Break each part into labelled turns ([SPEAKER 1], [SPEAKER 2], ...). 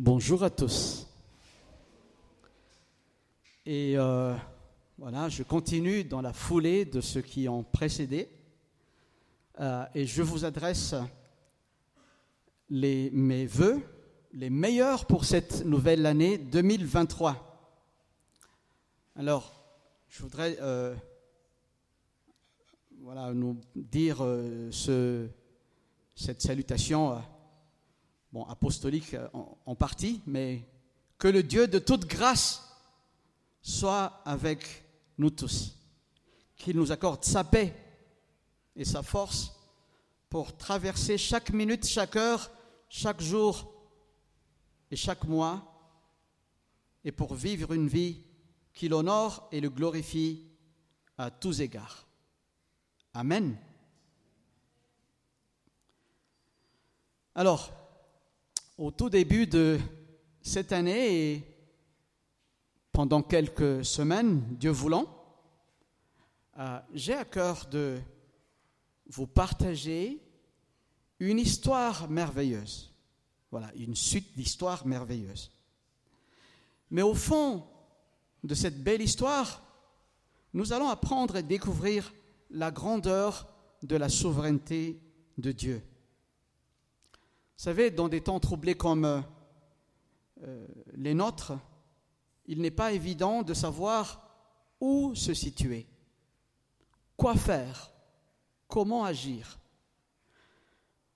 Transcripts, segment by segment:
[SPEAKER 1] Bonjour à tous. Et euh, voilà, je continue dans la foulée de ceux qui ont précédé. Euh, et je vous adresse les, mes voeux, les meilleurs pour cette nouvelle année 2023. Alors, je voudrais euh, voilà, nous dire ce, cette salutation bon, apostolique en, en partie, mais que le Dieu de toute grâce soit avec nous tous, qu'il nous accorde sa paix et sa force pour traverser chaque minute, chaque heure, chaque jour et chaque mois, et pour vivre une vie qui l'honore et le glorifie à tous égards. Amen. Alors, au tout début de cette année et pendant quelques semaines, Dieu voulant, euh, j'ai à cœur de vous partager une histoire merveilleuse. Voilà, une suite d'histoires merveilleuses. Mais au fond de cette belle histoire, nous allons apprendre et découvrir la grandeur de la souveraineté de Dieu. Vous savez, dans des temps troublés comme euh, les nôtres, il n'est pas évident de savoir où se situer, quoi faire, comment agir.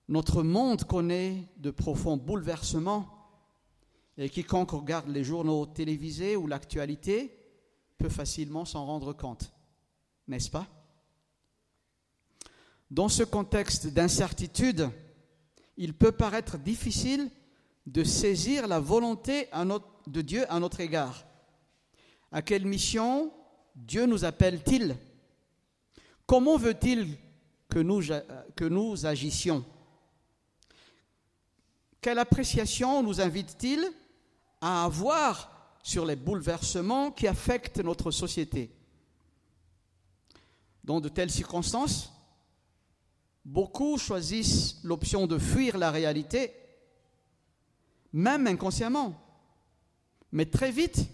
[SPEAKER 1] Notre monde connaît de profonds bouleversements et quiconque regarde les journaux télévisés ou l'actualité peut facilement s'en rendre compte, n'est-ce pas? Dans ce contexte d'incertitude, il peut paraître difficile de saisir la volonté de Dieu à notre égard. À quelle mission Dieu nous appelle-t-il Comment veut-il que nous, que nous agissions Quelle appréciation nous invite-t-il à avoir sur les bouleversements qui affectent notre société Dans de telles circonstances, Beaucoup choisissent l'option de fuir la réalité, même inconsciemment. Mais très vite,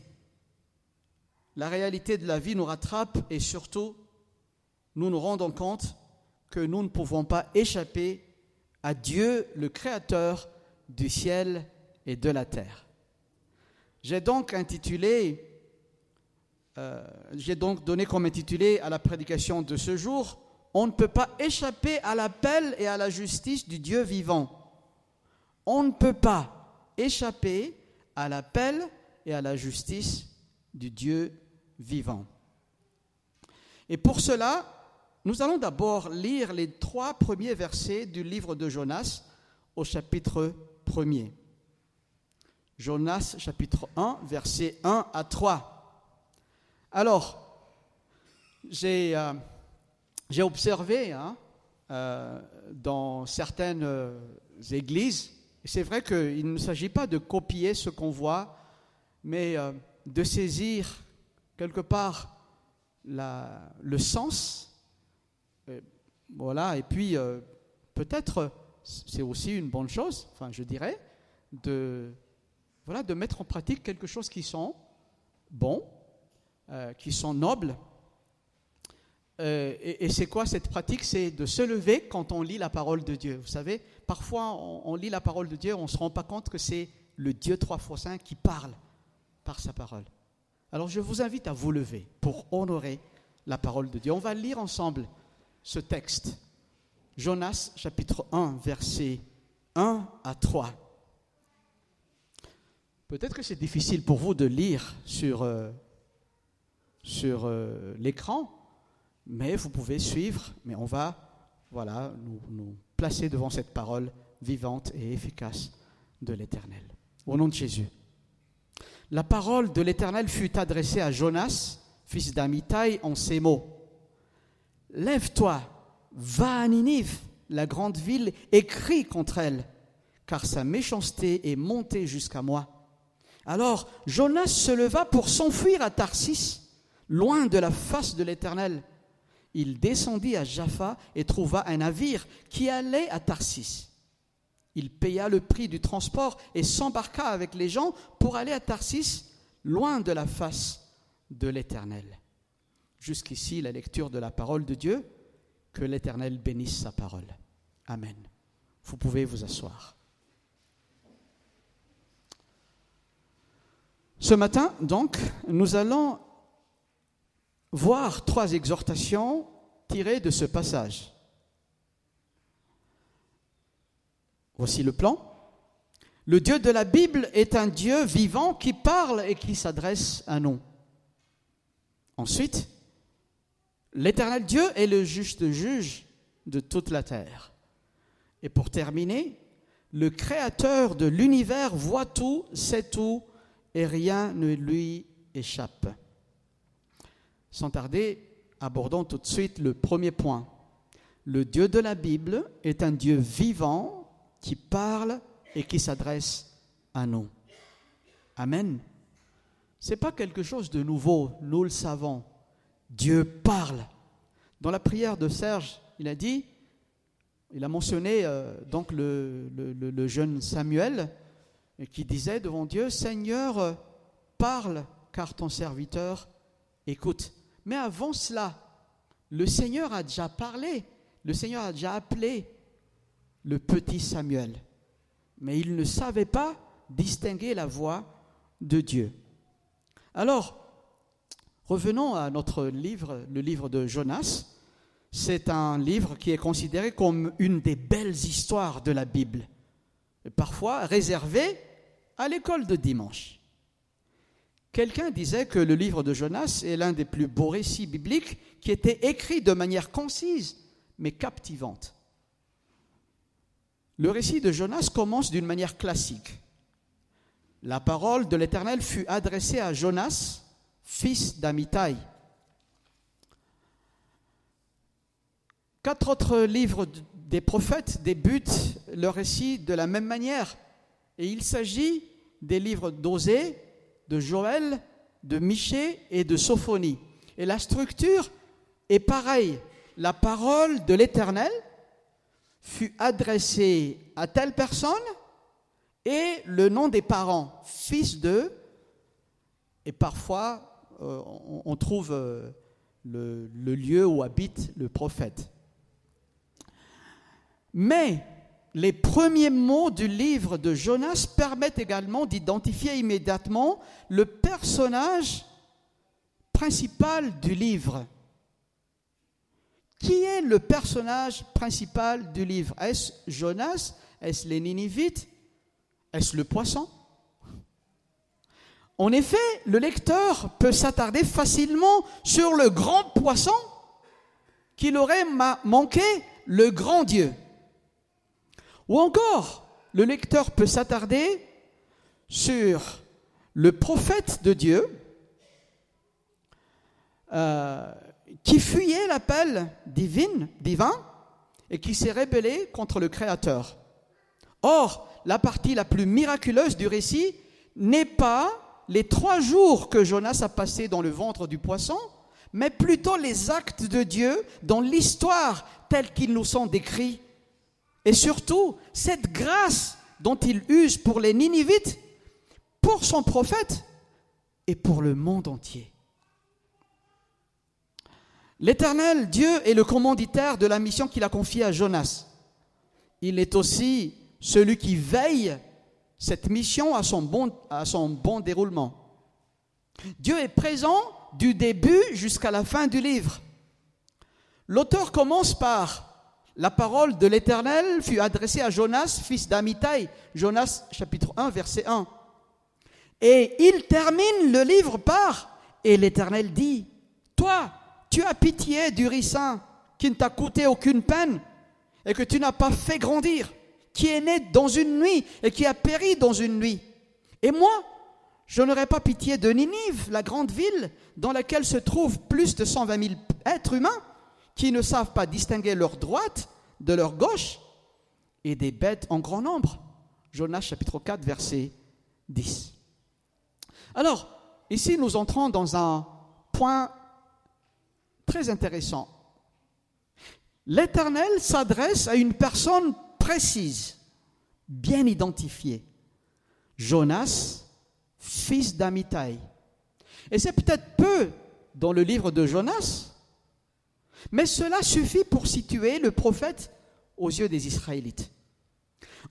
[SPEAKER 1] la réalité de la vie nous rattrape et surtout, nous nous rendons compte que nous ne pouvons pas échapper à Dieu, le Créateur du ciel et de la terre. J'ai donc intitulé, euh, j'ai donc donné comme intitulé à la prédication de ce jour, on ne peut pas échapper à l'appel et à la justice du Dieu vivant. On ne peut pas échapper à l'appel et à la justice du Dieu vivant. Et pour cela, nous allons d'abord lire les trois premiers versets du livre de Jonas au chapitre 1er. Jonas chapitre 1, versets 1 à 3. Alors, j'ai... Euh, j'ai observé hein, euh, dans certaines euh, églises, c'est vrai qu'il ne s'agit pas de copier ce qu'on voit, mais euh, de saisir quelque part le sens. Et, voilà, et puis peut-être c'est aussi une bonne chose, enfin je dirais, de, voilà, de mettre en pratique quelque chose qui sont bons, qui sont nobles, euh, et, c'est quoi cette pratique? C'est de se lever quand on lit la parole de Dieu. Vous savez, parfois on, lit la parole de Dieu, on ne se rend pas compte que c'est le Dieu trois fois saint qui parle par sa parole. Alors je vous invite à vous lever pour honorer la parole de Dieu. On va lire ensemble ce texte. Jonas chapitre 1, versets 1 à 3. Peut-être que c'est difficile pour vous de lire sur, euh, sur euh, l'écran, mais vous pouvez suivre, mais on va voilà, nous, placer devant cette parole vivante et efficace de l'Éternel. Au nom de Jésus. La parole de l'Éternel fut adressée à Jonas, fils d'Amitai, en ces mots. Lève-toi, va à Ninive, la grande ville, et crie contre elle, car sa méchanceté est montée jusqu'à moi. Alors Jonas se leva pour s'enfuir à Tarsis, loin de la face de l'Éternel il descendit à Jaffa et trouva un navire qui allait à Tarsis. Il paya le prix du transport et s'embarqua avec les gens pour aller à Tarsis, loin de la face de l'Éternel. Jusqu'ici, la lecture de la parole de Dieu. Que l'Éternel bénisse sa parole. Amen. Vous pouvez vous asseoir. Ce matin, donc, nous allons voir trois exhortations tirées de ce passage. Voici le plan. Le Dieu de la Bible est un Dieu vivant qui parle et qui s'adresse à nous. Ensuite, l'éternel Dieu est le juste juge de toute la terre. Et pour terminer, le créateur de l'univers voit tout, sait tout, et rien ne lui échappe. Sans tarder, abordons tout de suite le premier point. Le Dieu de la Bible est un Dieu vivant qui parle et qui s'adresse à nous. Amen. Ce n'est pas quelque chose de nouveau, nous le savons. Dieu parle. Dans la prière de Serge, il a dit, il a mentionné euh, donc le, jeune Samuel qui disait devant Dieu, Seigneur, parle, car ton serviteur écoute. Mais avant cela, le Seigneur a déjà parlé, le Seigneur a déjà appelé le petit Samuel. Mais il ne savait pas distinguer la voix de Dieu. Alors, revenons à notre livre, le livre de Jonas. C'est un livre qui est considéré comme une des belles histoires de la Bible, parfois réservé à l'école de dimanche. Quelqu'un disait que le livre de Jonas est l'un des plus beaux récits bibliques qui était écrit de manière concise mais captivante. Le récit de Jonas commence d'une manière classique. La parole de l'Éternel fut adressée à Jonas, fils d'Amitai. Quatre autres livres des prophètes débutent le récit de la même manière. Et il s'agit des livres d'Osée, de Joël, de Michée et de Sophonie. Et la structure est pareille. La parole de l'Éternel fut adressé à telle personne et le nom des parents, fils de, et parfois euh, on, trouve euh, le, le lieu où habite le prophète. Mais les premiers mots du livre de Jonas permettent également d'identifier immédiatement le personnage principal du livre. Qui est le personnage principal du livre? Est-ce Jonas? Est-ce les Ninivites? Est-ce le poisson? En effet, le lecteur peut s'attarder facilement sur le grand poisson qu'il aurait manqué le grand Dieu. Ou encore, le lecteur peut s'attarder sur le prophète de Dieu euh, qui fuyait l'appel divin, divin et qui s'est rébellé contre le Créateur. Or, la partie la plus miraculeuse du récit n'est pas les trois jours que Jonas a passés dans le ventre du poisson, mais plutôt les actes de Dieu dans l'histoire telle qu'ils nous sont décrits. Et surtout, cette grâce dont il use pour les Ninivites, pour son prophète et pour le monde entier. L'Éternel, Dieu, est le commanditaire de la mission qu'il a confiée à Jonas. Il est aussi celui qui veille cette mission à son bon, à son bon déroulement. Dieu est présent du début jusqu'à la fin du livre. L'auteur commence par la parole de l'Éternel fut adressée à Jonas, fils d'Amitai. Jonas chapitre 1, verset 1. Et il termine le livre par Et l'Éternel dit, Toi, tu as pitié du ricin qui ne t'a coûté aucune peine et que tu n'as pas fait grandir, qui est né dans une nuit et qui a péri dans une nuit. Et moi, je n'aurais pas pitié de Ninive, la grande ville dans laquelle se trouvent plus de 120 000 êtres humains qui ne savent pas distinguer leur droite de leur gauche et des bêtes en grand nombre. Jonas chapitre 4, verset 10. Alors, ici nous entrons dans un point très intéressant. L'Éternel s'adresse à une personne précise, bien identifié. Jonas, fils d'Amitai. Et c'est peut-être peu dans le livre de Jonas, mais cela suffit pour situer le prophète aux yeux des Israélites.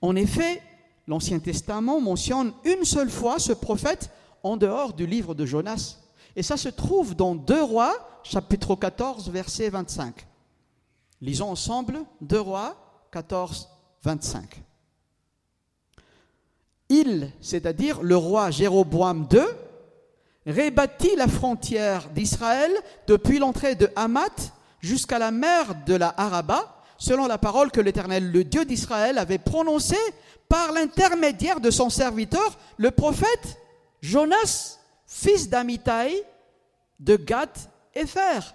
[SPEAKER 1] En effet, l'Ancien Testament mentionne une seule fois ce prophète en dehors du livre de Jonas. Et ça se trouve dans 2 Rois, chapitre 14, verset 25. Lisons ensemble 2 Rois 14, 25. Il, c'est-à-dire le roi Jéroboam II, rebâtit la frontière d'Israël depuis l'entrée de Hamath jusqu'à la mer de la Araba, selon la parole que l'Éternel, le Dieu d'Israël, avait prononcée par l'intermédiaire de son serviteur, le prophète Jonas, fils d'Amitai, de Gath et Fer.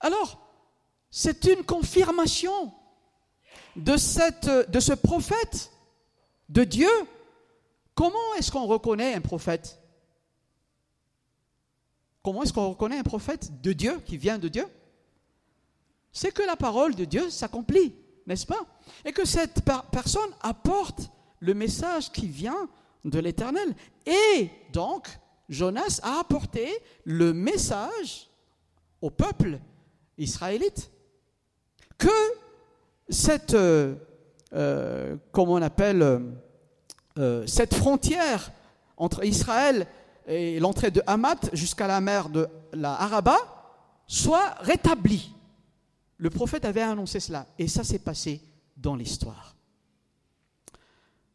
[SPEAKER 1] Alors, c'est une confirmation de, ce prophète de Dieu. Comment est-ce qu'on reconnaît un prophète? Comment est-ce qu'on reconnaît un prophète de Dieu qui vient de Dieu? C'est que la parole de Dieu s'accomplit, n'est-ce pas? Et que cette personne apporte le message qui vient de l'Éternel. Et donc, Jonas a apporté le message au peuple israélite que cette, euh, euh, comment on appelle, euh, cette frontière entre Israël et l'entrée de Hamath jusqu'à la mer de la Araba soit rétablie. Le prophète avait annoncé cela et ça s'est passé dans l'histoire.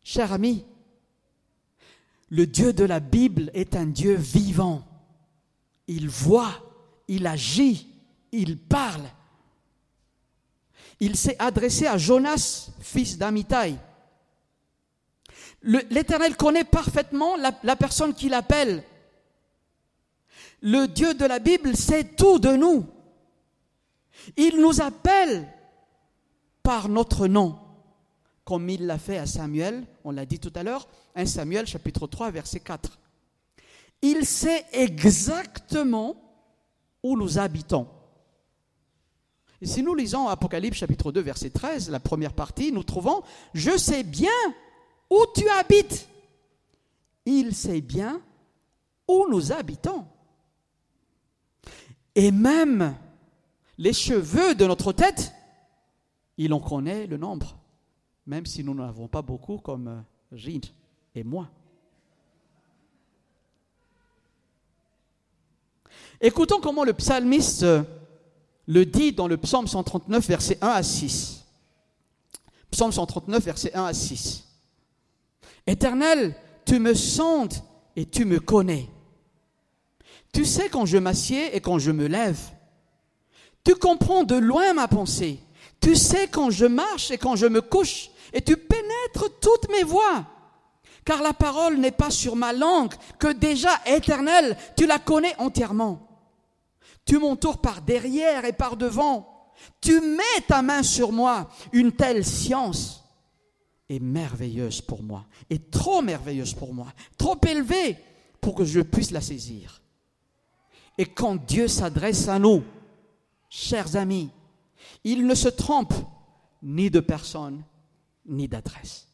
[SPEAKER 1] Cher ami, le Dieu de la Bible est un Dieu vivant. Il voit, il agit, il parle. Il s'est adressé à Jonas, fils d'Amitai. L'Éternel connaît parfaitement la, personne qu'il appelle. Le Dieu de la Bible sait tout de nous. Il nous appelle par notre nom, comme il l'a fait à Samuel, on l'a dit tout à l'heure, 1 Samuel chapitre 3 verset 4. Il sait exactement où nous habitons. Et si nous lisons Apocalypse chapitre 2 verset 13, la première partie, nous trouvons, je sais bien où tu habites. Il sait bien où nous habitons. Et même les cheveux de notre tête, il en connaît le nombre, même si nous n'en avons pas beaucoup comme Gide euh, et moi. Écoutons comment le psalmiste euh, le dit dans le psaume 139, verset 1 à 6. Psaume 139, verset 1 à 6. Éternel, tu me sondes et tu me connais. Tu sais quand je m'assieds et quand je me lève. Tu comprends de loin ma pensée. Tu sais quand je marche et quand je me couche. Et tu pénètres toutes mes voies. Car la parole n'est pas sur ma langue, que déjà éternelle, tu la connais entièrement. Tu m'entoures par derrière et par devant. Tu mets ta main sur moi, une telle science est merveilleuse pour moi, est trop merveilleuse pour moi, trop élevée pour que je puisse la saisir. Et quand Dieu s'adresse à nous, chers amis, il ne se trompe ni de personne, ni d'adresse.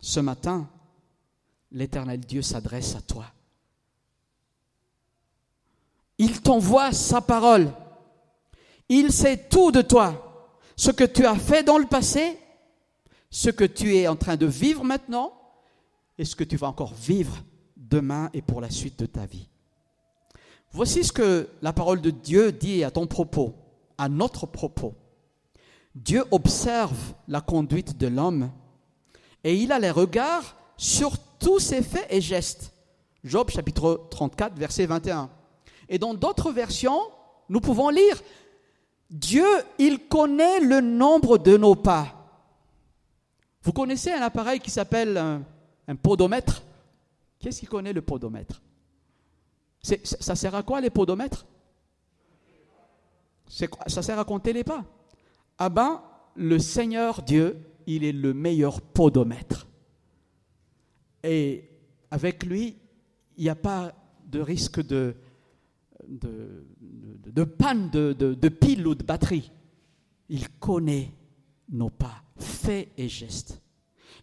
[SPEAKER 1] Ce matin, l'Éternel Dieu s'adresse à toi. Il t'envoie sa parole. Il sait tout de toi, ce que tu as fait dans le passé ce que tu es en train de vivre maintenant et ce que tu vas encore vivre demain et pour la suite de ta vie. Voici ce que la parole de Dieu dit à ton propos, à notre propos. Dieu observe la conduite de l'homme et il a les regards sur tous ses faits et gestes. Job chapitre 34, verset 21. Et dans d'autres versions, nous pouvons lire, Dieu, il connaît le nombre de nos pas vous connaissez un appareil qui s'appelle un, podomètre? Qu'est-ce qui connaît le podomètre? Ça sert à quoi les podomètres? Ça sert à compter les pas? Ah ben, le Seigneur Dieu, il est le meilleur podomètre. Et avec lui, il n'y a pas de risque de, panne de pile ou de batterie. Il connaît nos pas, faits et gestes.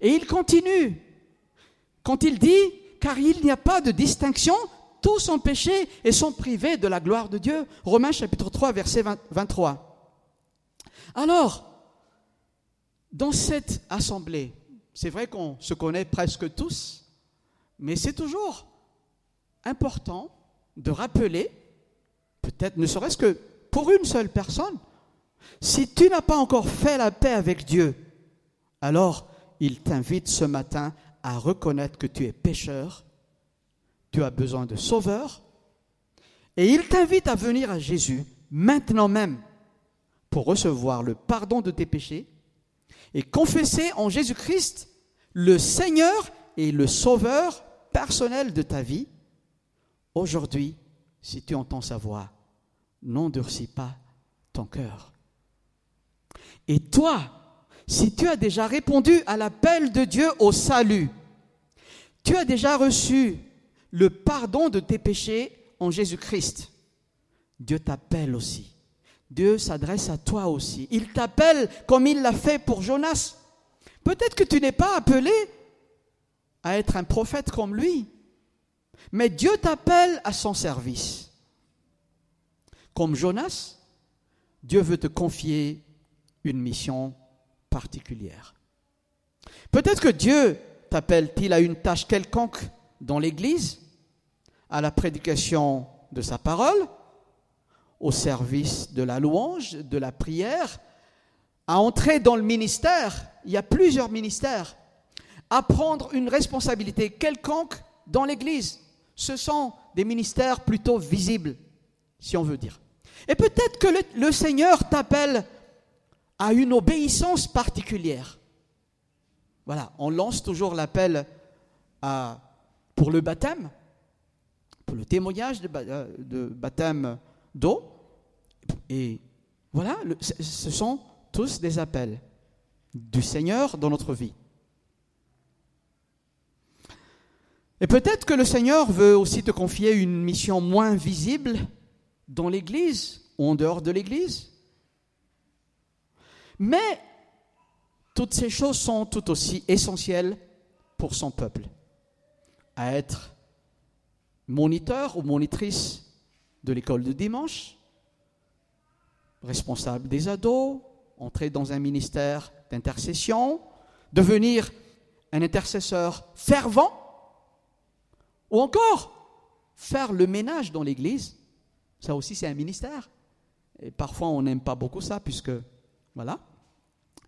[SPEAKER 1] Et il continue quand il dit, car il n'y a pas de distinction, tous sont péchés et sont privés de la gloire de Dieu. Romains chapitre 3, verset 23. Alors, dans cette assemblée, c'est vrai qu'on se connaît presque tous, mais c'est toujours important de rappeler, peut-être ne serait-ce que pour une seule personne, si tu n'as pas encore fait la paix avec Dieu, alors il t'invite ce matin à reconnaître que tu es pécheur, tu as besoin de sauveur, et il t'invite à venir à Jésus maintenant même pour recevoir le pardon de tes péchés et confesser en Jésus-Christ le Seigneur et le Sauveur personnel de ta vie. Aujourd'hui, si tu entends sa voix, n'endurcis pas ton cœur. Et toi, si tu as déjà répondu à l'appel de Dieu au salut, tu as déjà reçu le pardon de tes péchés en Jésus-Christ, Dieu t'appelle aussi. Dieu s'adresse à toi aussi. Il t'appelle comme il l'a fait pour Jonas. Peut-être que tu n'es pas appelé à être un prophète comme lui, mais Dieu t'appelle à son service. Comme Jonas, Dieu veut te confier une mission particulière. Peut-être que Dieu t'appelle-t-il à une tâche quelconque dans l'Église, à la prédication de sa parole, au service de la louange, de la prière, à entrer dans le ministère, il y a plusieurs ministères, à prendre une responsabilité quelconque dans l'Église. Ce sont des ministères plutôt visibles, si on veut dire. Et peut-être que le, Seigneur t'appelle à une obéissance particulière. Voilà, on lance toujours l'appel pour le baptême, le témoignage de, euh, baptême d'eau. Et voilà, ce sont tous des appels du Seigneur dans notre vie. Et peut-être que le Seigneur veut aussi te confier une mission moins visible dans l'Église ou en dehors de l'Église. Mais toutes ces choses sont tout aussi essentielles pour son peuple. À être moniteur ou monitrice de l'école de dimanche, responsable des ados, entrer dans un ministère d'intercession, devenir un intercesseur fervent, ou encore faire le ménage dans l'Église. Ça aussi, c'est un ministère. Et parfois, on n'aime pas beaucoup ça, puisque, voilà.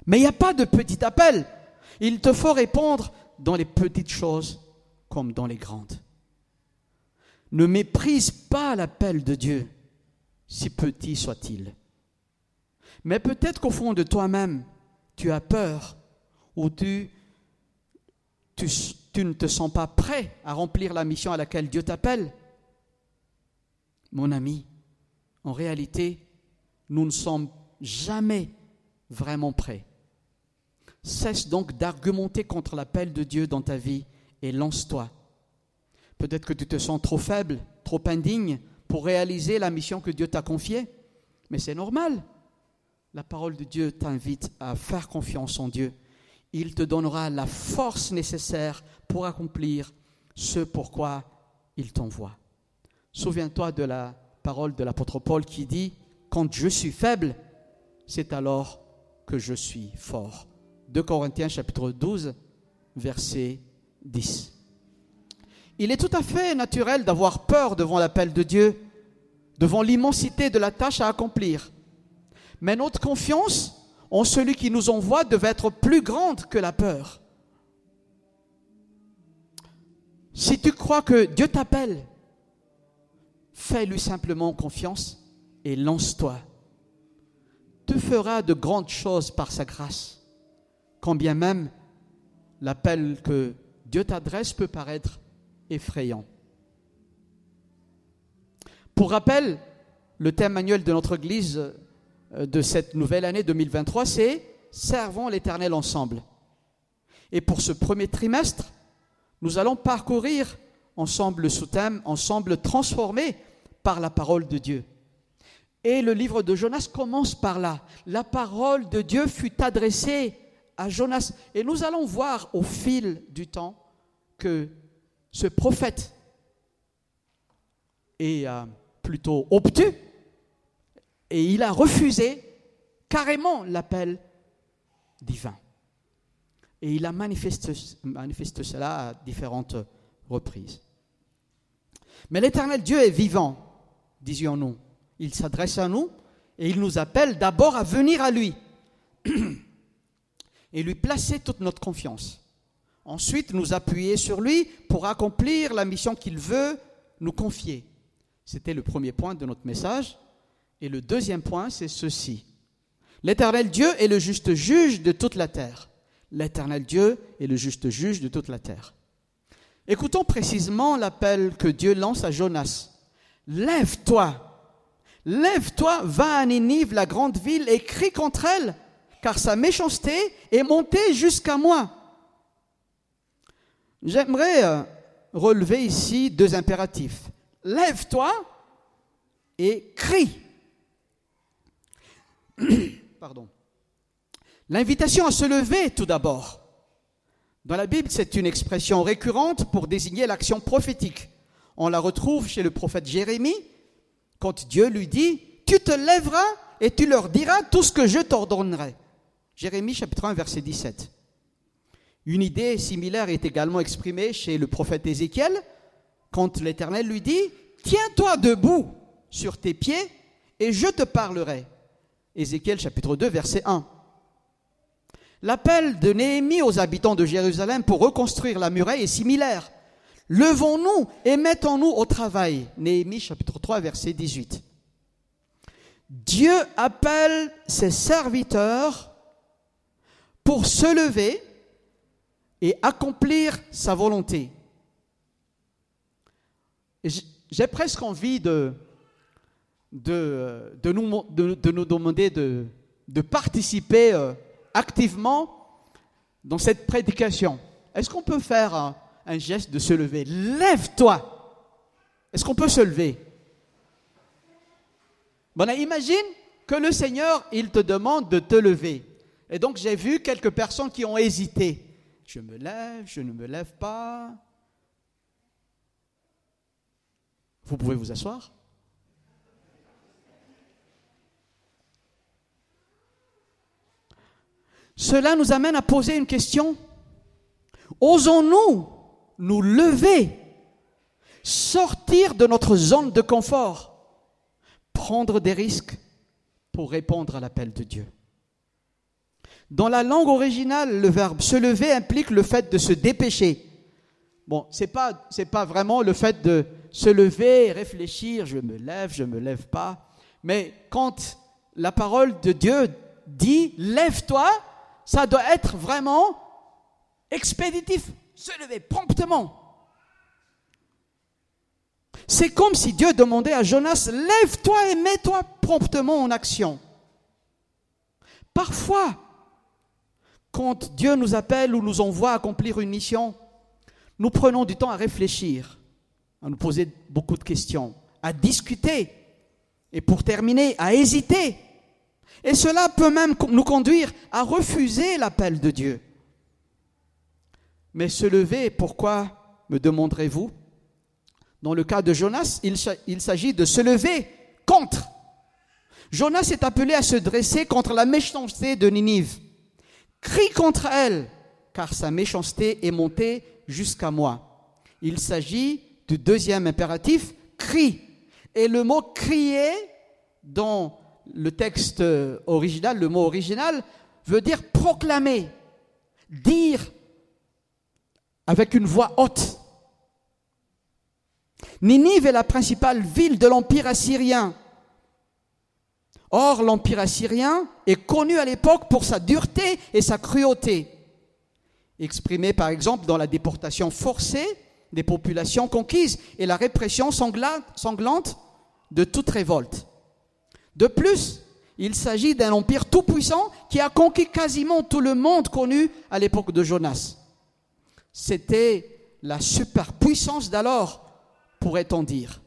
[SPEAKER 1] Mais il n'y a pas de petit appel. Il te faut répondre dans les petites choses comme dans les grandes. Ne méprise pas l'appel de Dieu, si petit soit-il. Mais peut-être qu'au fond de toi-même, tu as peur ou tu, ne te sens pas prêt à remplir la mission à laquelle Dieu t'appelle. Mon ami, en réalité, nous ne sommes jamais vraiment prêts. Cesse donc d'argumenter contre l'appel de Dieu dans ta vie et lance-toi. Peut-être que tu te sens trop faible, trop indigne pour réaliser la mission que Dieu t'a confiée, mais c'est normal. La parole de Dieu t'invite à faire confiance en Dieu. Il te donnera la force nécessaire pour accomplir ce pourquoi il t'envoie. Souviens-toi de la parole de l'apôtre Paul qui dit, Quand je suis faible, c'est alors que je suis fort. 2 Corinthiens chapitre 12, verset 10. Il est tout à fait naturel d'avoir peur devant l'appel de Dieu, devant l'immensité de la tâche à accomplir. Mais notre confiance en celui qui nous envoie devait être plus grande que la peur. Si tu crois que Dieu t'appelle, fais-lui simplement confiance et lance-toi. Tu feras de grandes choses par sa grâce quand bien même l'appel que Dieu t'adresse peut paraître effrayant. Pour rappel, le thème annuel de notre Église euh, de cette nouvelle année 2023, c'est Servons l'Éternel ensemble. Et pour ce premier trimestre, nous allons parcourir ensemble le sous-thème, ensemble transformé par la parole de Dieu. Et le livre de Jonas commence par là. La parole de Dieu fut adressée à Jonas. Et nous allons voir au fil du temps que ce prophète est euh, plutôt obtus et il a refusé carrément l'appel divin. Et il a manifesté, manifesté cela à différentes reprises. Mais l'éternel Dieu est vivant, disions-nous. Il s'adresse à nous et il nous appelle d'abord à venir à lui et lui placer toute notre confiance. Ensuite, nous appuyer sur lui pour accomplir la mission qu'il veut nous confier. C'était le premier point de notre message. Et le deuxième point, c'est ceci. L'éternel Dieu est le juste juge de toute la terre. L'éternel Dieu est le juste juge de toute la terre. Écoutons précisément l'appel que Dieu lance à Jonas. Lève-toi, lève-toi, va à Ninive, la grande ville, et crie contre elle, car sa méchanceté est montée jusqu'à moi. J'aimerais euh, relever ici deux impératifs. Lève-toi et crie. Pardon. L'invitation à se lever tout d'abord. Dans la Bible, c'est une expression récurrente pour désigner l'action prophétique. On la retrouve chez le prophète Jérémie quand Dieu lui dit, tu te lèveras et tu leur diras tout ce que je t'ordonnerai. Jérémie chapitre 1 verset 17. Une idée similaire est également exprimée chez le prophète Ézéchiel quand l'Éternel lui dit, tiens-toi debout sur tes pieds et je te parlerai. Ézéchiel chapitre 2 verset 1. L'appel de Néhémie aux habitants de Jérusalem pour reconstruire la muraille est similaire. Levons-nous et mettons-nous au travail. Néhémie chapitre 3 verset 18. Dieu appelle ses serviteurs pour se lever et accomplir sa volonté. J'ai presque envie de, nous, de, nous, demander de, participer euh, activement dans cette prédication. Est-ce qu'on peut faire un, geste de se lever? Lève-toi Est-ce qu'on peut se lever? Bon, imagine que le Seigneur, il te demande de te lever. Et donc j'ai vu quelques personnes qui ont hésité. Je me lève, je ne me lève pas. Vous pouvez vous asseoir. Cela nous amène à poser une question. Osons-nous nous lever, sortir de notre zone de confort, prendre des risques pour répondre à l'appel de Dieu? Dans la langue originale, le verbe se lever implique le fait de se dépêcher. Bon, c'est pas pas vraiment le fait de se lever, réfléchir, je me lève, je me lève pas, mais quand la parole de Dieu dit lève-toi, ça doit être vraiment expéditif, se lever promptement. C'est comme si Dieu demandait à Jonas, lève-toi et mets-toi promptement en action. Parfois, quand Dieu nous appelle ou nous envoie accomplir une mission, nous prenons du temps à réfléchir, à nous poser beaucoup de questions, à discuter et pour terminer, à hésiter. Et cela peut même nous conduire à refuser l'appel de Dieu. Mais se lever, pourquoi me demanderez-vous? Dans le cas de Jonas, il s'agit de se lever contre. Jonas est appelé à se dresser contre la méchanceté de Ninive. Crie contre elle, car sa méchanceté est montée jusqu'à moi. Il s'agit du deuxième impératif, crie. Et le mot crier dans le texte original, le mot original, veut dire proclamer, dire avec une voix haute. Ninive est la principale ville de l'Empire assyrien. Or, l'Empire assyrien est connu à l'époque pour sa dureté et sa cruauté, exprimée par exemple dans la déportation forcée des populations conquises et la répression sanglante de toute révolte. De plus, il s'agit d'un empire tout-puissant qui a conquis quasiment tout le monde connu à l'époque de Jonas. C'était la superpuissance d'alors, pourrait-on dire.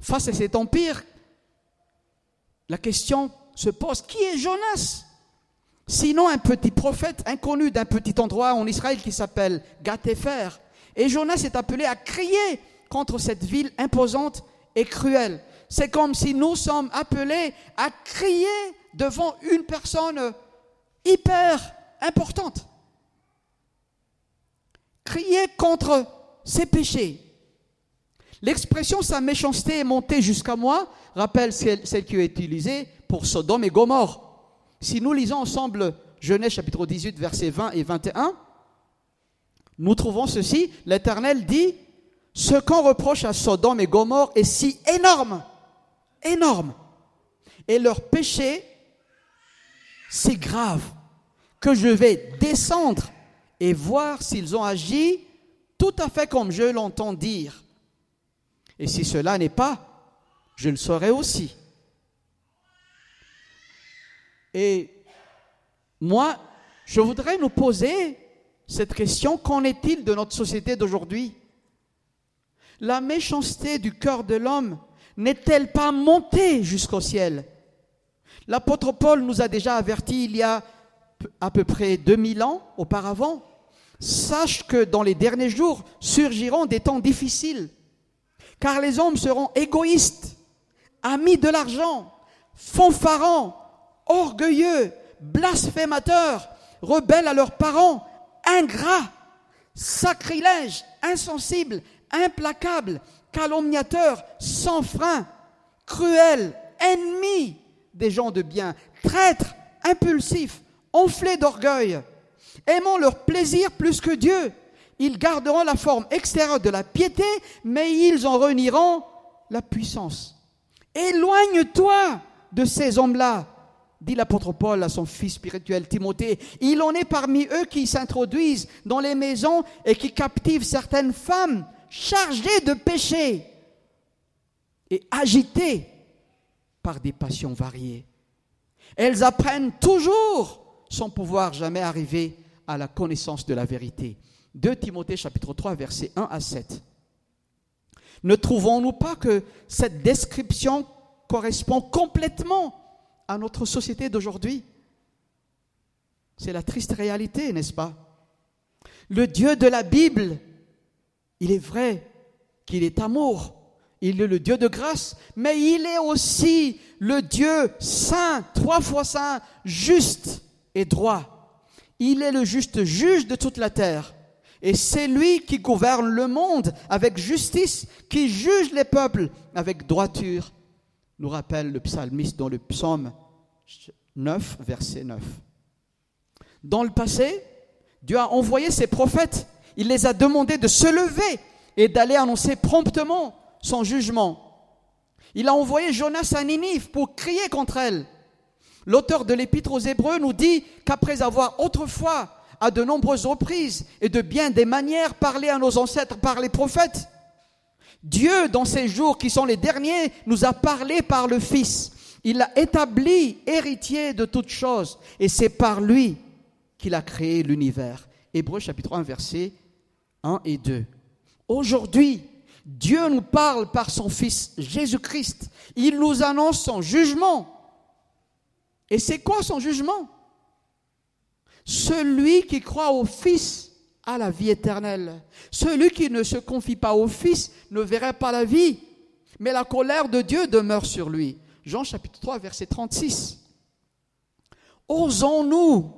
[SPEAKER 1] Face à cet empire la question se pose, qui est Jonas? Sinon un petit prophète inconnu d'un petit endroit en Israël qui s'appelle Gatéfer. Et Jonas est appelé à crier contre cette ville imposante et cruelle. C'est comme si nous sommes appelés à crier devant une personne hyper importante. Crier contre ses péchés. L'expression sa méchanceté est montée jusqu'à moi rappelle celle, qui est utilisée pour Sodome et Gomorre. Si nous lisons ensemble Genèse chapitre 18 versets 20 et 21, nous trouvons ceci, l'Éternel dit, ce qu'on reproche à Sodome et Gomorre est si énorme, énorme, et leur péché si grave, que je vais descendre et voir s'ils ont agi tout à fait comme je l'entends dire. Et si cela n'est pas, je le saurai aussi. Et moi, je voudrais nous poser cette question, qu'en est-il de notre société d'aujourd'hui? La méchanceté du cœur de l'homme n'est-elle pas montée jusqu'au ciel? L'apôtre Paul nous a déjà averti il y a à peu près 2000 ans auparavant. Sache que dans les derniers jours surgiront des temps difficiles, car les hommes seront égoïstes, amis de l'argent, fanfarants, orgueilleux, blasphémateurs, rebelles à leurs parents, ingrats, sacrilèges, insensibles, implacables, calomniateurs, sans frein, cruels, ennemis des gens de bien, traîtres, impulsifs, enflés d'orgueil, aimant leur plaisir plus que Dieu. Ils garderont la forme extérieure de la piété, mais ils en renieront la puissance. Éloigne-toi de ces hommes-là, dit l'apôtre Paul à son fils spirituel Timothée. Il en est parmi eux qui s'introduisent dans les maisons et qui captivent certaines femmes chargées de péché et agitées par des passions variées. Elles apprennent toujours sans pouvoir jamais arriver à la connaissance de la vérité. 2 Timothée chapitre 3 versets 1 à 7. Ne trouvons-nous pas que cette description correspond complètement à notre société d'aujourd'hui? C'est la triste réalité, n'est-ce pas? Le Dieu de la Bible, il est vrai qu'il est amour, il est le Dieu de grâce, mais il est aussi le Dieu saint, trois fois saint, juste et droit. Il est le juste juge de toute la terre. Et c'est lui qui gouverne le monde avec justice, qui juge les peuples avec droiture, nous rappelle le psalmiste dans le psaume 9, verset 9. Dans le passé, Dieu a envoyé ses prophètes. Il les a demandé de se lever et d'aller annoncer promptement son jugement. Il a envoyé Jonas à Ninive pour crier contre elle. L'auteur de l'épître aux Hébreux nous dit qu'après avoir autrefois, à de nombreuses reprises et de bien des manières, parlé à nos ancêtres par les prophètes, Dieu, dans ces jours qui sont les derniers, nous a parlé par le Fils. Il l'a établi héritier de toutes choses et c'est par lui qu'il a créé l'univers. Hébreux chapitre 1, versets 1 et 2. Aujourd'hui, Dieu nous parle par son Fils Jésus-Christ. Il nous annonce son jugement. Et c'est quoi son jugement? Celui qui croit au Fils a la vie éternelle. Celui qui ne se confie pas au Fils ne verrait pas la vie, mais la colère de Dieu demeure sur lui. Jean chapitre 3, verset 36. Osons-nous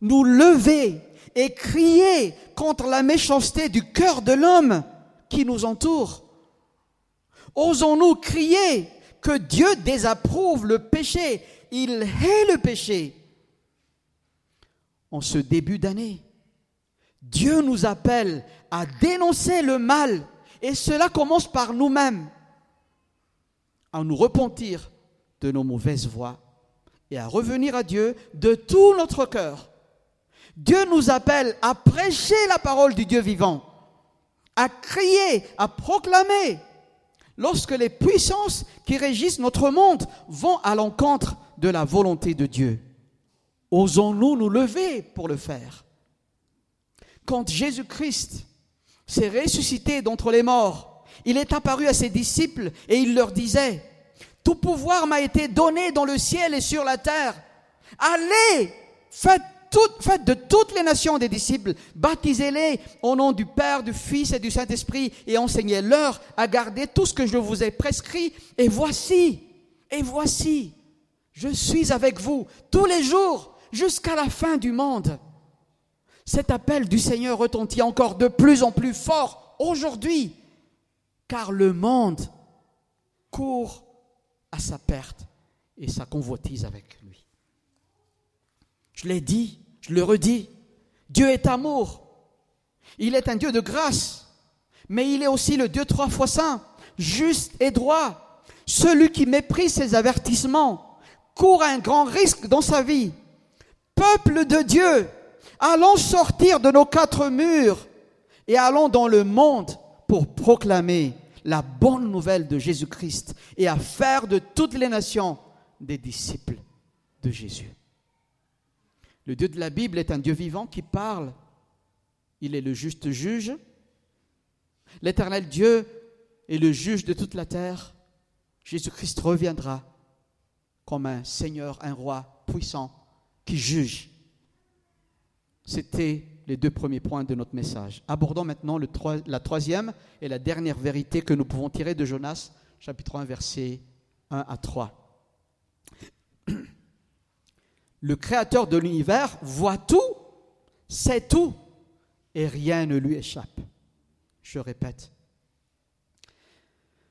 [SPEAKER 1] nous lever et crier contre la méchanceté du cœur de l'homme qui nous entoure Osons-nous crier que Dieu désapprouve le péché, il hait le péché En ce début d'année, Dieu nous appelle à dénoncer le mal, et cela commence par nous-mêmes, à nous repentir de nos mauvaises voies et à revenir à Dieu de tout notre cœur. Dieu nous appelle à prêcher la parole du Dieu vivant à crier, à proclamer, lorsque les puissances qui régissent notre monde vont à l'encontre de la volonté de Dieu. Osons-nous nous lever pour le faire? Quand Jésus-Christ s'est ressuscité d'entre les morts, il est apparu à ses disciples et il leur disait, Tout pouvoir m'a été donné dans le ciel et sur la terre. Allez, faites, faites de toutes les nations des disciples, baptisez-les au nom du Père, du Fils et du Saint-Esprit et enseignez-leur à garder tout ce que je vous ai prescrit. Et voici, et voici, je suis avec vous tous les jours jusqu'à la fin du monde. Cet appel du Seigneur retentit encore de plus en plus fort aujourd'hui, car le monde court à sa perte et sa convoitise avec lui. Je l'ai dit, je le redis, Dieu est amour. Il est un Dieu de grâce, mais il est aussi le Dieu trois fois saint, juste et droit. Celui qui méprise ses avertissements court un grand risque dans sa vie. Peuple de Dieu, allons sortir de nos quatre murs et allons dans le monde pour proclamer la bonne nouvelle de Jésus-Christ et à faire de toutes les nations des disciples de Jésus. Le Dieu de la Bible est un Dieu vivant qui parle. Il est le juste juge. L'éternel Dieu est le juge de toute la terre. Jésus-Christ reviendra comme un Seigneur, un roi puissant qui juge. C'était les deux premiers points de notre message. Abordons maintenant la troisième et la dernière vérité que nous pouvons tirer de Jonas, chapitre 1, versets 1 à 3. Le Créateur de l'univers voit tout, sait tout, et rien ne lui échappe. Je répète.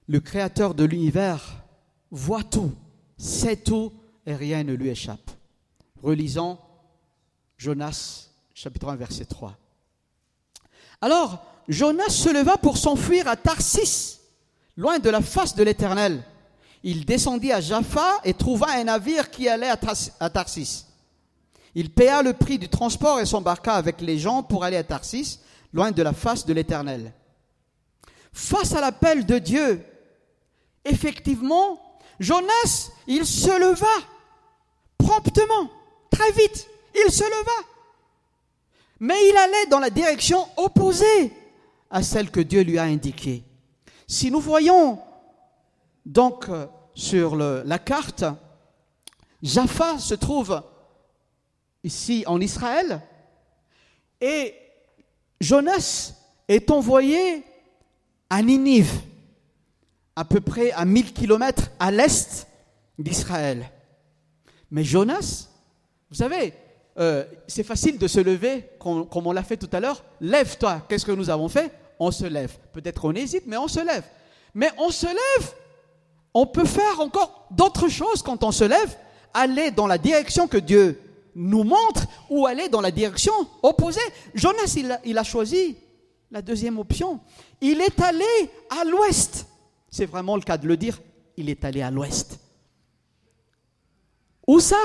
[SPEAKER 1] Le Créateur de l'univers voit tout, sait tout, et rien ne lui échappe. Relisons Jonas chapitre 1, verset 3. Alors, Jonas se leva pour s'enfuir à Tarsis, loin de la face de l'Éternel. Il descendit à Jaffa et trouva un navire qui allait à Tarsis. Il paya le prix du transport et s'embarqua avec les gens pour aller à Tarsis, loin de la face de l'Éternel. Face à l'appel de Dieu, effectivement, Jonas, il se leva promptement, très vite, il se leva. Mais il allait dans la direction opposée à celle que Dieu lui a indiquée. Si nous voyons donc euh, sur la carte, Jaffa se trouve ici en Israël et Jonas est envoyé à Ninive, à peu près à 1000 kilomètres à l'est d'Israël. Mais Jonas, vous savez, euh, c'est facile de se lever, comme, on l'a fait tout à l'heure. Lève-toi. Qu'est-ce que nous avons fait? On se lève. Peut-être on hésite, mais on se lève. Mais on se lève. On peut faire encore d'autres choses quand on se lève. Aller dans la direction que Dieu nous montre ou aller dans la direction opposée. Jonas, il il a choisi la deuxième option. Il est allé à l'ouest. C'est vraiment le cas de le dire. Il est allé à l'ouest. Où ça?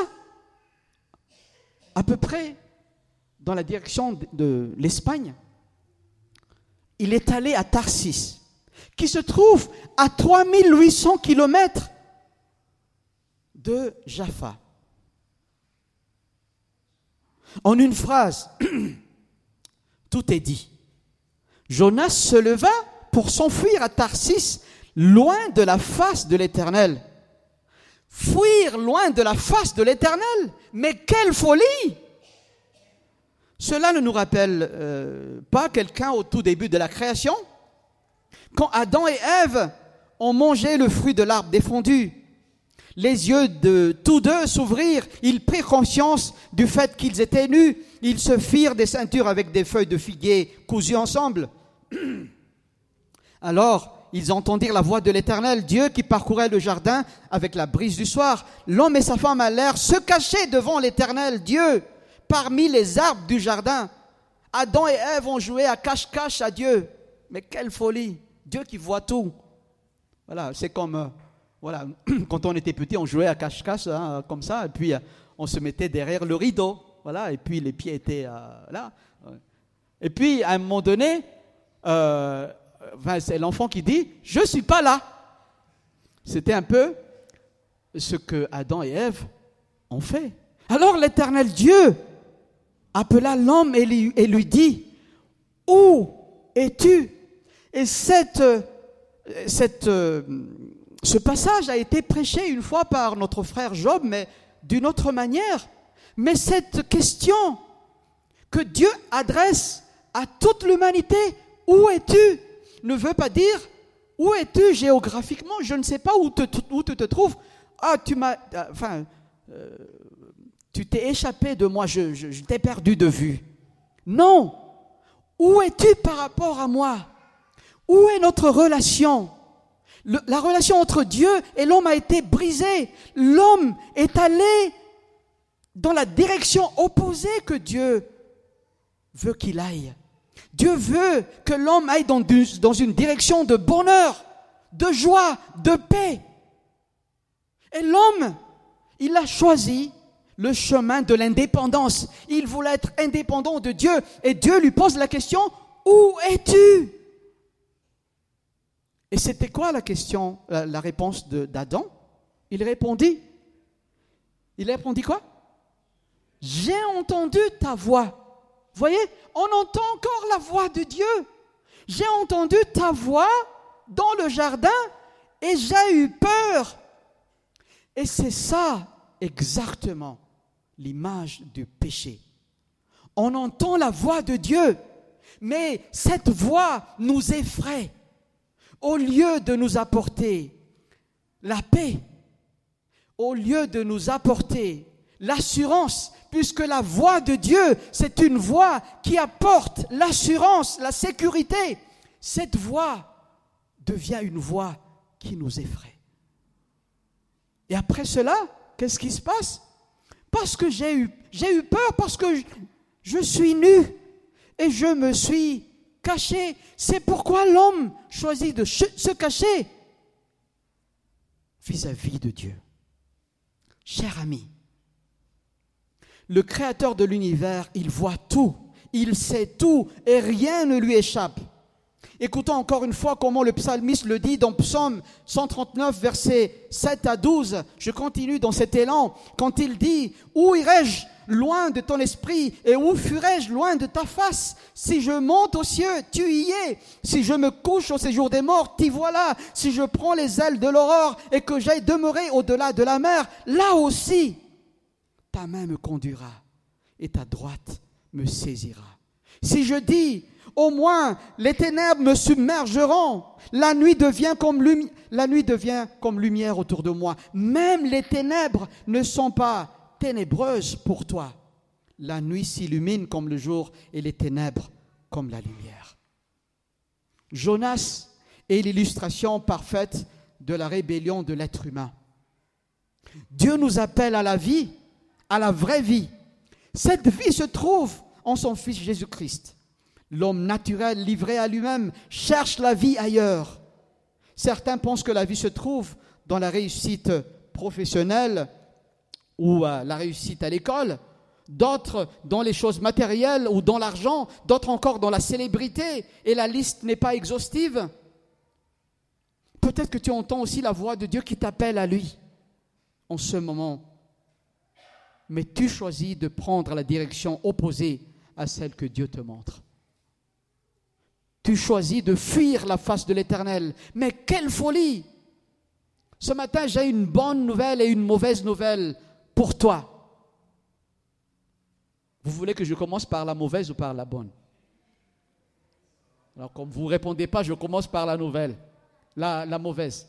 [SPEAKER 1] À peu près dans la direction de l'Espagne. Il est allé à Tarsis, qui se trouve à 3800 kilomètres de Jaffa. En une phrase, tout est dit. Jonas se leva pour s'enfuir à Tarsis, loin de la face de l'Éternel. Fuir loin de la face de l'Éternel. Mais quelle folie Cela ne nous rappelle euh, pas quelqu'un au tout début de la création? Quand Adam et Ève ont mangé le fruit de l'arbre défendu, les yeux de tous deux s'ouvrirent, ils prirent conscience du fait qu'ils étaient nus, ils se firent des ceintures avec des feuilles de figuier cousues ensemble. Alors, ils entendirent la voix de l'Éternel, Dieu qui parcourait le jardin avec la brise du soir. L'homme et sa femme allèrent se cacher devant l'Éternel, Dieu, parmi les arbres du jardin. Adam et Ève ont joué à cache-cache à Dieu. Mais quelle folie Dieu qui voit tout. Voilà, c'est comme, euh, voilà, quand on était petit, on jouait à cache-cache, hein, comme ça, et puis euh, on se mettait derrière le rideau, voilà, et puis les pieds étaient euh, là. Et puis, à un moment donné, c'est l'enfant qui dit Je ne suis pas là. C'était un peu ce que Adam et Ève ont fait. Alors l'éternel Dieu appela l'homme et lui, dit Où es-tu? Et cette, cette, ce passage a été prêché une fois par notre frère Job, mais d'une autre manière. Mais cette question que Dieu adresse à toute l'humanité, où es-tu? Ne veut pas dire où es-tu géographiquement? Je ne sais pas où, tu te trouves. Ah, tu m'as. Euh, enfin, euh, tu t'es échappé de moi, je t'ai perdu de vue. Non. Où es-tu par rapport à moi? Où est notre relation? La relation entre Dieu et l'homme a été brisée. L'homme est allé dans la direction opposée que Dieu veut qu'il aille. Dieu veut que l'homme aille dans, une direction de bonheur, de joie, de paix. Et l'homme, il a choisi le chemin de l'indépendance. Il voulait être indépendant de Dieu. Et Dieu lui pose la question, où es-tu? Et c'était quoi la question, la, réponse d'Adam? Il répondit, il répondit quoi? J'ai entendu ta voix voyez, on entend encore la voix de Dieu. J'ai entendu ta voix dans le jardin et j'ai eu peur. Et c'est ça exactement l'image du péché. On entend la voix de Dieu, mais cette voix nous effraie. Au lieu de nous apporter la paix, au lieu de nous apporter l'assurance puisque la voix de Dieu, c'est une voix qui apporte l'assurance, la sécurité. Cette voix devient une voix qui nous effraie. Et après cela, qu'est-ce qui se passe? Parce que j'ai eu, peur, parce que je, suis nu et je me suis caché. C'est pourquoi l'homme choisit de se cacher vis-à-vis -vis de Dieu. Cher ami, le créateur de l'univers, il voit tout, il sait tout et rien ne lui échappe. Écoutons encore une fois comment le psalmiste le dit dans Psaume 139, versets 7 à 12. Je continue dans cet élan quand il dit, Où irai-je loin de ton esprit et où fuirai-je loin de ta face? Si je monte aux cieux, tu y es. Si je me couche au séjour des morts, t'y voilà. Si je prends les ailes de l'aurore et que j'aille demeurer au-delà de la mer, là aussi ta main me conduira et ta droite me saisira. Si je dis, au moins les ténèbres me submergeront, la nuit devient comme, lumière autour de moi. Même les ténèbres ne sont pas ténébreuses pour toi. La nuit s'illumine comme le jour et les ténèbres comme la lumière. Jonas est l'illustration parfaite de la rébellion de l'être humain. Dieu nous appelle à la vie, à la vraie vie. Cette vie se trouve en son Fils Jésus-Christ. L'homme naturel livré à lui-même cherche la vie ailleurs. Certains pensent que la vie se trouve dans la réussite professionnelle ou la réussite à l'école, d'autres dans les choses matérielles ou dans l'argent, d'autres encore dans la célébrité, et la liste n'est pas exhaustive. Peut-être que tu entends aussi la voix de Dieu qui t'appelle à lui en ce moment mais tu choisis de prendre la direction opposée à celle que Dieu te montre. Tu choisis de fuir la face de l'Éternel. Mais quelle folie Ce matin, j'ai une bonne nouvelle et une mauvaise nouvelle pour toi. Vous voulez que je commence par la mauvaise ou par la bonne? Alors, comme vous ne répondez pas, je commence par la nouvelle, la, la mauvaise.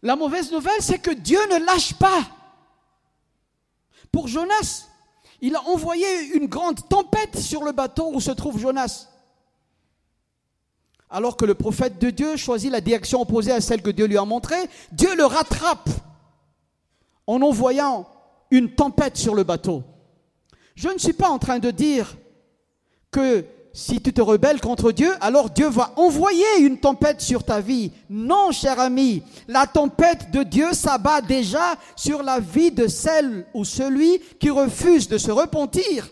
[SPEAKER 1] La mauvaise nouvelle, c'est que Dieu ne lâche pas. Pour Jonas, il a envoyé une grande tempête sur le bateau où se trouve Jonas. Alors que le prophète de Dieu choisit la direction opposée à celle que Dieu lui a montrée, Dieu le rattrape en envoyant une tempête sur le bateau. Je ne suis pas en train de dire que si tu te rebelles contre Dieu, alors Dieu va envoyer une tempête sur ta vie. Non, cher ami, la tempête de Dieu s'abat déjà sur la vie de celle ou celui qui refuse de se repentir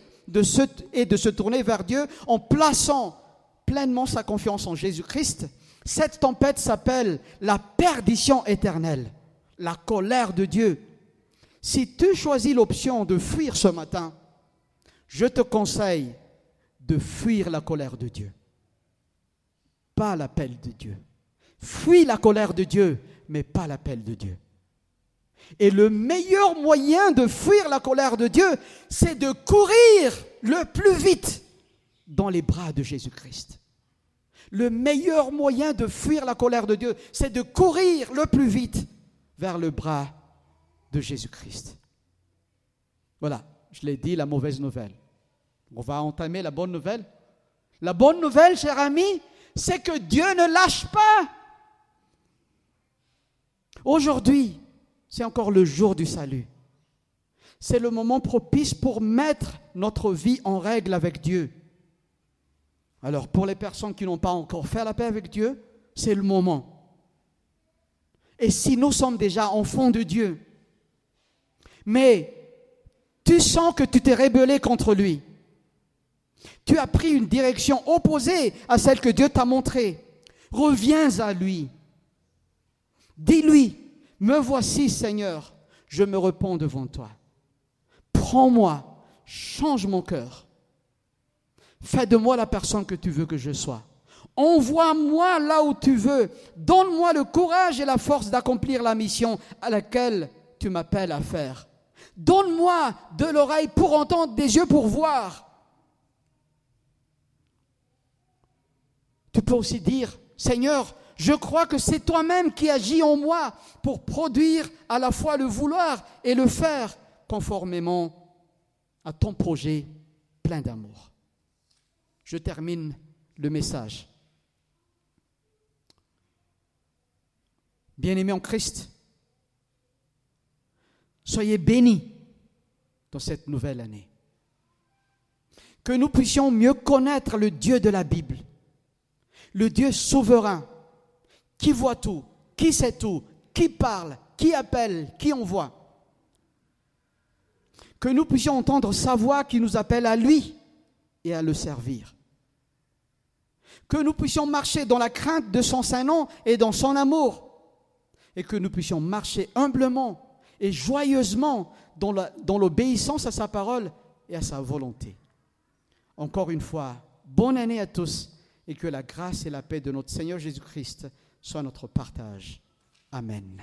[SPEAKER 1] et de se tourner vers Dieu en plaçant pleinement sa confiance en Jésus-Christ. Cette tempête s'appelle la perdition éternelle, la colère de Dieu. Si tu choisis l'option de fuir ce matin, je te conseille de fuir la colère de Dieu, pas l'appel de Dieu. fuis la colère de Dieu, mais pas l'appel de Dieu. Et le meilleur moyen de fuir la colère de Dieu, c'est de courir le plus vite dans les bras de Jésus-Christ. Le meilleur moyen de fuir la colère de Dieu, c'est de courir le plus vite vers le bras de Jésus-Christ. Voilà, je l'ai dit, la mauvaise nouvelle. On va entamer la bonne nouvelle. La bonne nouvelle, cher ami, c'est que Dieu ne lâche pas. Aujourd'hui, c'est encore le jour du salut. C'est le moment propice pour mettre notre vie en règle avec Dieu. Alors, pour les personnes qui n'ont pas encore fait la paix avec Dieu, c'est le moment. Et si nous sommes déjà enfants de Dieu, mais tu sens que tu t'es rébellé contre lui, tu as pris une direction opposée à celle que Dieu t'a montrée, reviens à lui. Dis-lui, me voici Seigneur, je me repens devant toi. Prends-moi, change mon cœur. Fais de moi la personne que tu veux que je sois. Envoie-moi là où tu veux. Donne-moi le courage et la force d'accomplir la mission à laquelle tu m'appelles à faire. Donne-moi de l'oreille pour entendre, des yeux pour voir. Tu peux aussi dire, Seigneur, je crois que c'est toi-même qui agis en moi pour produire à la fois le vouloir et le faire conformément à ton projet plein d'amour. Je termine le message. Bien-aimés en Christ, soyez bénis dans cette nouvelle année. Que nous puissions mieux connaître le Dieu de la Bible, le Dieu souverain, qui voit tout, qui sait tout, qui parle, qui appelle, qui envoie. Que nous puissions entendre sa voix qui nous appelle à lui et à le servir. Que nous puissions marcher dans la crainte de son Saint-Nom et dans son amour. Et que nous puissions marcher humblement et joyeusement dans l'obéissance à sa parole et à sa volonté. Encore une fois, bonne année à tous et que la grâce et la paix de notre Seigneur Jésus-Christ soient notre partage. Amen.